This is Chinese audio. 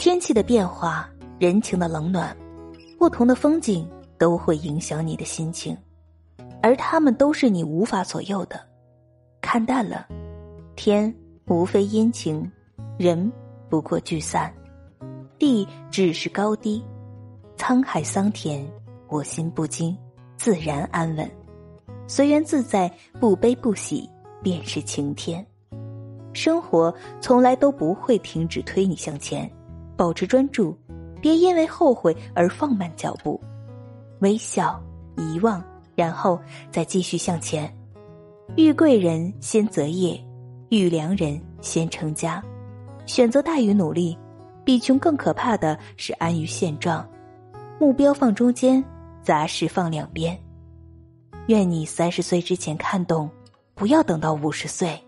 天气的变化，人情的冷暖，不同的风景都会影响你的心情，而他们都是你无法左右的。看淡了，天无非阴晴，人不过聚散，地只是高低，沧海桑田，我心不惊，自然安稳，随缘自在，不悲不喜，便是晴天。生活从来都不会停止推你向前。保持专注，别因为后悔而放慢脚步，微笑，遗忘，然后再继续向前。遇贵人先择业，遇良人先成家。选择大于努力，比穷更可怕的是安于现状。目标放中间，杂事放两边。愿你三十岁之前看懂，不要等到五十岁。